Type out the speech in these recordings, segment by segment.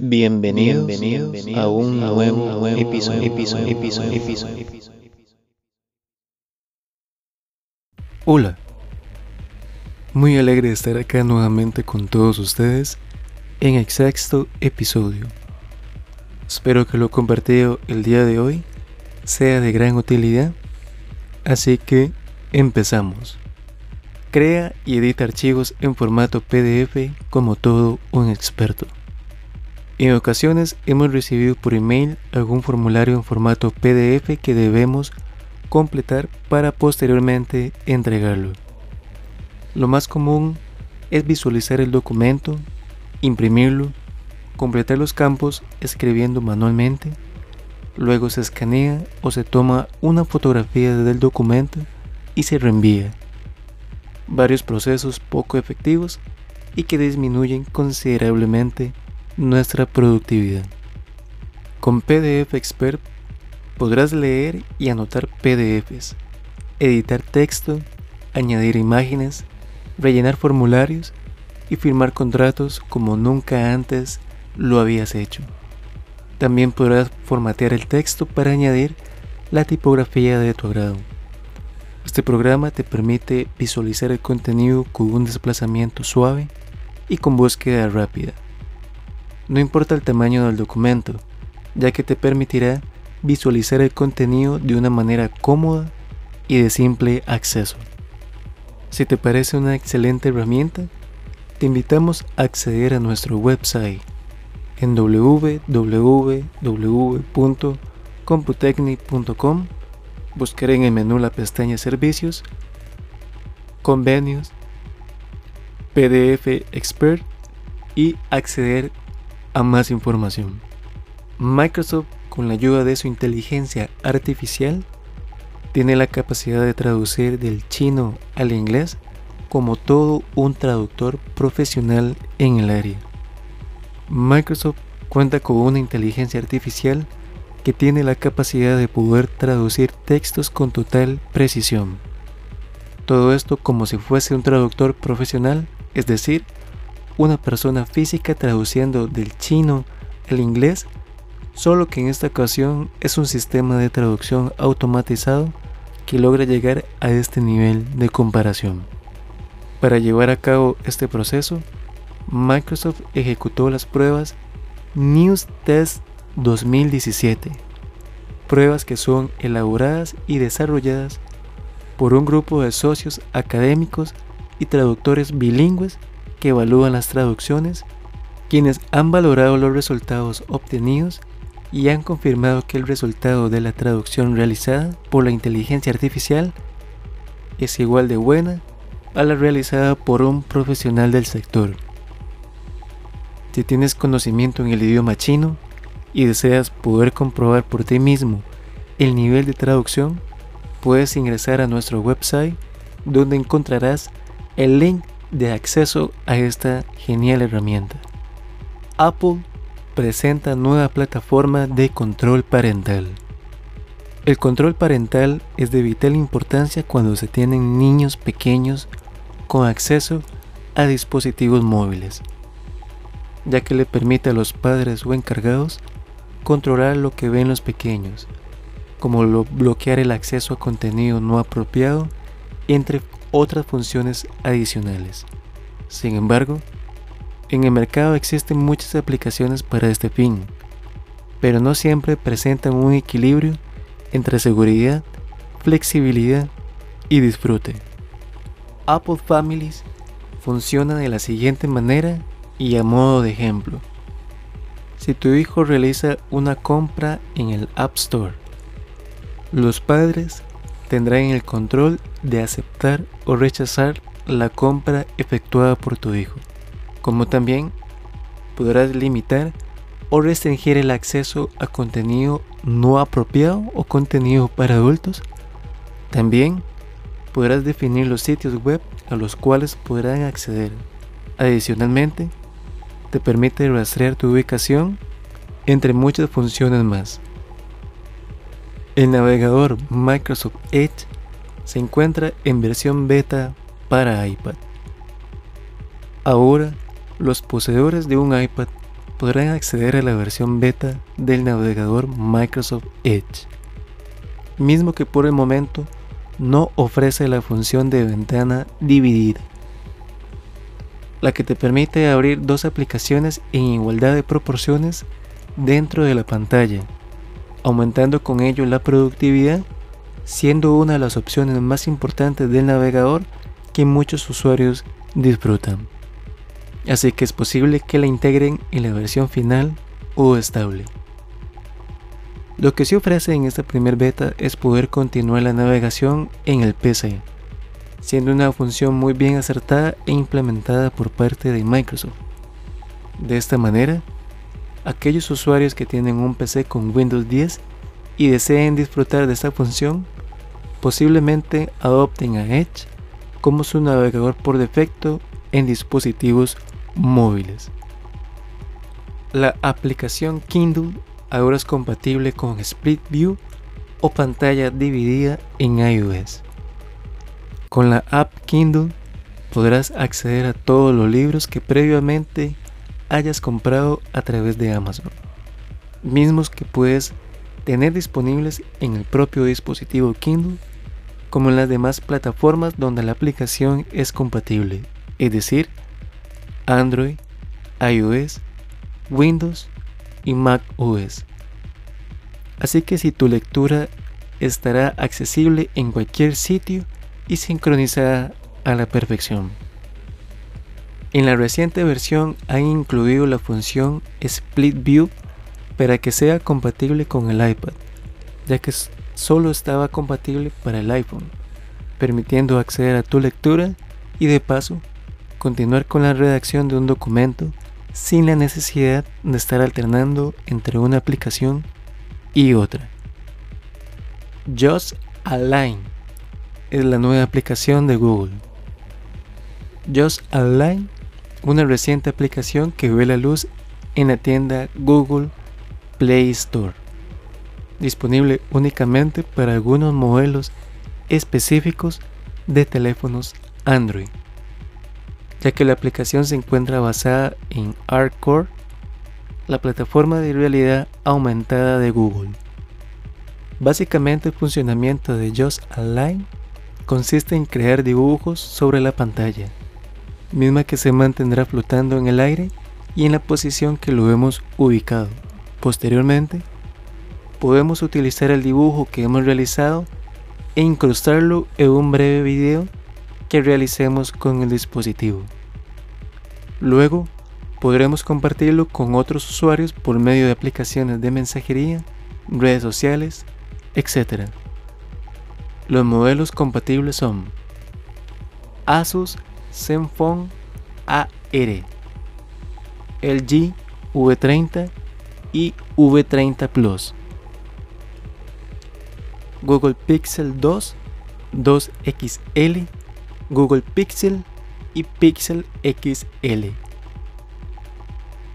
Bienvenidos, Bienvenidos a un nuevo, nuevo episodio, episodio, episodio, episodio, Hola, muy alegre de estar acá nuevamente con todos ustedes en el sexto episodio. Espero que lo compartido el día de hoy sea de gran utilidad, así que empezamos. Crea y edita archivos en formato PDF como todo un experto. En ocasiones hemos recibido por email algún formulario en formato PDF que debemos completar para posteriormente entregarlo. Lo más común es visualizar el documento, imprimirlo, completar los campos escribiendo manualmente, luego se escanea o se toma una fotografía del documento y se reenvía. Varios procesos poco efectivos y que disminuyen considerablemente nuestra productividad. Con PDF Expert podrás leer y anotar PDFs, editar texto, añadir imágenes, rellenar formularios y firmar contratos como nunca antes lo habías hecho. También podrás formatear el texto para añadir la tipografía de tu agrado. Este programa te permite visualizar el contenido con un desplazamiento suave y con búsqueda rápida. No importa el tamaño del documento, ya que te permitirá visualizar el contenido de una manera cómoda y de simple acceso. Si te parece una excelente herramienta, te invitamos a acceder a nuestro website en www.computecnic.com, buscar en el menú la pestaña Servicios, Convenios, PDF Expert y acceder a más información. Microsoft, con la ayuda de su inteligencia artificial, tiene la capacidad de traducir del chino al inglés como todo un traductor profesional en el área. Microsoft cuenta con una inteligencia artificial que tiene la capacidad de poder traducir textos con total precisión. Todo esto como si fuese un traductor profesional, es decir, una persona física traduciendo del chino al inglés, solo que en esta ocasión es un sistema de traducción automatizado que logra llegar a este nivel de comparación. Para llevar a cabo este proceso, Microsoft ejecutó las pruebas News Test 2017, pruebas que son elaboradas y desarrolladas por un grupo de socios académicos y traductores bilingües que evalúan las traducciones, quienes han valorado los resultados obtenidos y han confirmado que el resultado de la traducción realizada por la inteligencia artificial es igual de buena a la realizada por un profesional del sector. Si tienes conocimiento en el idioma chino y deseas poder comprobar por ti mismo el nivel de traducción, puedes ingresar a nuestro website donde encontrarás el link de acceso a esta genial herramienta. Apple presenta nueva plataforma de control parental. El control parental es de vital importancia cuando se tienen niños pequeños con acceso a dispositivos móviles, ya que le permite a los padres o encargados controlar lo que ven los pequeños, como bloquear el acceso a contenido no apropiado, entre otras funciones adicionales. Sin embargo, en el mercado existen muchas aplicaciones para este fin, pero no siempre presentan un equilibrio entre seguridad, flexibilidad y disfrute. Apple Families funciona de la siguiente manera y a modo de ejemplo. Si tu hijo realiza una compra en el App Store, los padres tendrán el control de aceptar o rechazar la compra efectuada por tu hijo, como también podrás limitar o restringir el acceso a contenido no apropiado o contenido para adultos. También podrás definir los sitios web a los cuales podrán acceder. Adicionalmente, te permite rastrear tu ubicación entre muchas funciones más. El navegador Microsoft Edge se encuentra en versión beta para iPad. Ahora, los poseedores de un iPad podrán acceder a la versión beta del navegador Microsoft Edge, mismo que por el momento no ofrece la función de ventana dividida, la que te permite abrir dos aplicaciones en igualdad de proporciones dentro de la pantalla, aumentando con ello la productividad, siendo una de las opciones más importantes del navegador que muchos usuarios disfrutan. Así que es posible que la integren en la versión final o estable. Lo que se ofrece en esta primer beta es poder continuar la navegación en el PC, siendo una función muy bien acertada e implementada por parte de Microsoft. De esta manera, aquellos usuarios que tienen un PC con Windows 10 y deseen disfrutar de esta función, posiblemente adopten a Edge como su navegador por defecto en dispositivos móviles. La aplicación Kindle ahora es compatible con Split View o pantalla dividida en iOS. Con la app Kindle podrás acceder a todos los libros que previamente hayas comprado a través de Amazon, mismos que puedes tener disponibles en el propio dispositivo Kindle como en las demás plataformas donde la aplicación es compatible, es decir, Android, iOS, Windows y Mac OS. Así que si tu lectura estará accesible en cualquier sitio y sincronizada a la perfección. En la reciente versión han incluido la función Split View para que sea compatible con el iPad, ya que solo estaba compatible para el iPhone, permitiendo acceder a tu lectura y de paso continuar con la redacción de un documento sin la necesidad de estar alternando entre una aplicación y otra. Just Align es la nueva aplicación de Google. Just Align, una reciente aplicación que ve la luz en la tienda Google Play Store, disponible únicamente para algunos modelos específicos de teléfonos Android ya que la aplicación se encuentra basada en ArtCore, la plataforma de realidad aumentada de Google. Básicamente el funcionamiento de Just Align consiste en crear dibujos sobre la pantalla, misma que se mantendrá flotando en el aire y en la posición que lo hemos ubicado. Posteriormente, podemos utilizar el dibujo que hemos realizado e incrustarlo en un breve video que realicemos con el dispositivo. Luego, podremos compartirlo con otros usuarios por medio de aplicaciones de mensajería, redes sociales, etc. Los modelos compatibles son Asus Zenfone AR, LG V30 y V30 Plus, Google Pixel 2, 2XL Google Pixel y Pixel XL.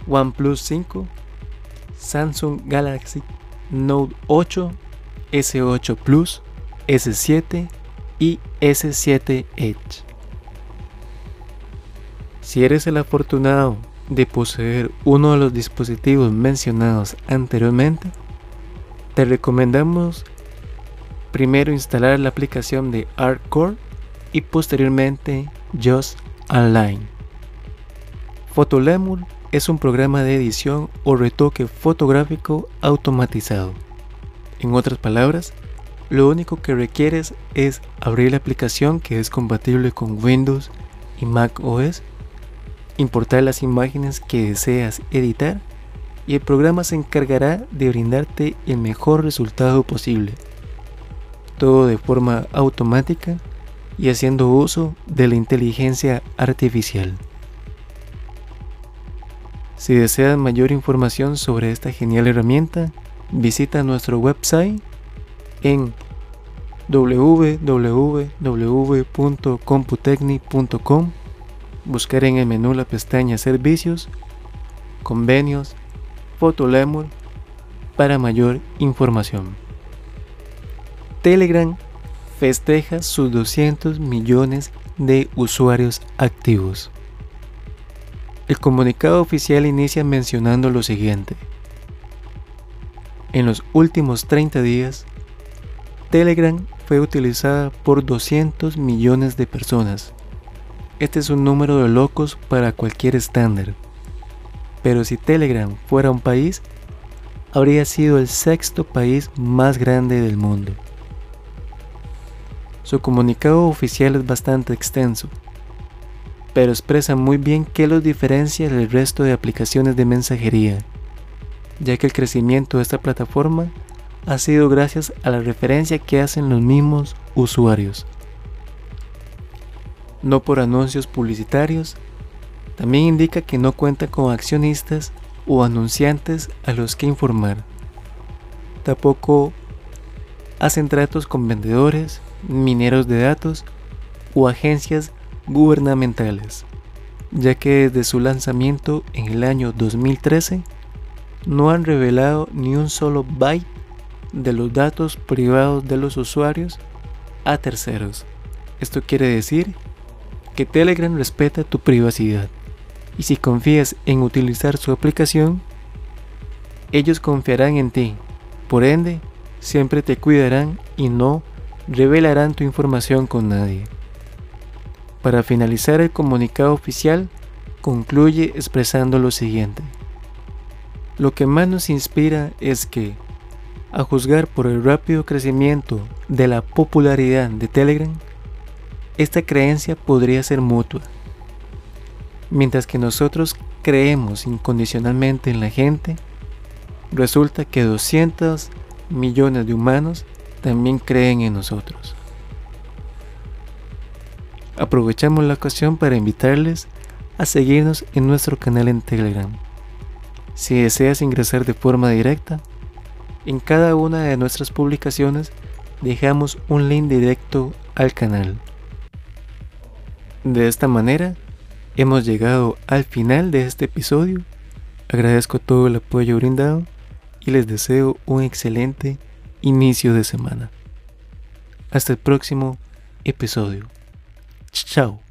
OnePlus 5, Samsung Galaxy Note 8, S8 Plus, S7 y S7 Edge. Si eres el afortunado de poseer uno de los dispositivos mencionados anteriormente, te recomendamos primero instalar la aplicación de ArtCore y posteriormente Just Align. Photolemur es un programa de edición o retoque fotográfico automatizado. En otras palabras, lo único que requieres es abrir la aplicación que es compatible con Windows y Mac OS, importar las imágenes que deseas editar y el programa se encargará de brindarte el mejor resultado posible. Todo de forma automática y haciendo uso de la inteligencia artificial. Si deseas mayor información sobre esta genial herramienta, visita nuestro website en www.computecnic.com, buscar en el menú la pestaña Servicios, Convenios, Fotolemur para mayor información. Telegram festeja sus 200 millones de usuarios activos. El comunicado oficial inicia mencionando lo siguiente. En los últimos 30 días, Telegram fue utilizada por 200 millones de personas. Este es un número de locos para cualquier estándar. Pero si Telegram fuera un país, habría sido el sexto país más grande del mundo. Su comunicado oficial es bastante extenso, pero expresa muy bien qué los diferencia del resto de aplicaciones de mensajería, ya que el crecimiento de esta plataforma ha sido gracias a la referencia que hacen los mismos usuarios. No por anuncios publicitarios, también indica que no cuenta con accionistas o anunciantes a los que informar. Tampoco hacen tratos con vendedores, mineros de datos o agencias gubernamentales, ya que desde su lanzamiento en el año 2013 no han revelado ni un solo byte de los datos privados de los usuarios a terceros. Esto quiere decir que Telegram respeta tu privacidad y si confías en utilizar su aplicación, ellos confiarán en ti. Por ende, siempre te cuidarán y no revelarán tu información con nadie. Para finalizar el comunicado oficial, concluye expresando lo siguiente. Lo que más nos inspira es que a juzgar por el rápido crecimiento de la popularidad de Telegram, esta creencia podría ser mutua. Mientras que nosotros creemos incondicionalmente en la gente, resulta que 200 millones de humanos también creen en nosotros. Aprovechamos la ocasión para invitarles a seguirnos en nuestro canal en Telegram. Si deseas ingresar de forma directa, en cada una de nuestras publicaciones dejamos un link directo al canal. De esta manera, hemos llegado al final de este episodio. Agradezco todo el apoyo brindado y les deseo un excelente inicio de semana. Hasta el próximo episodio. Chao.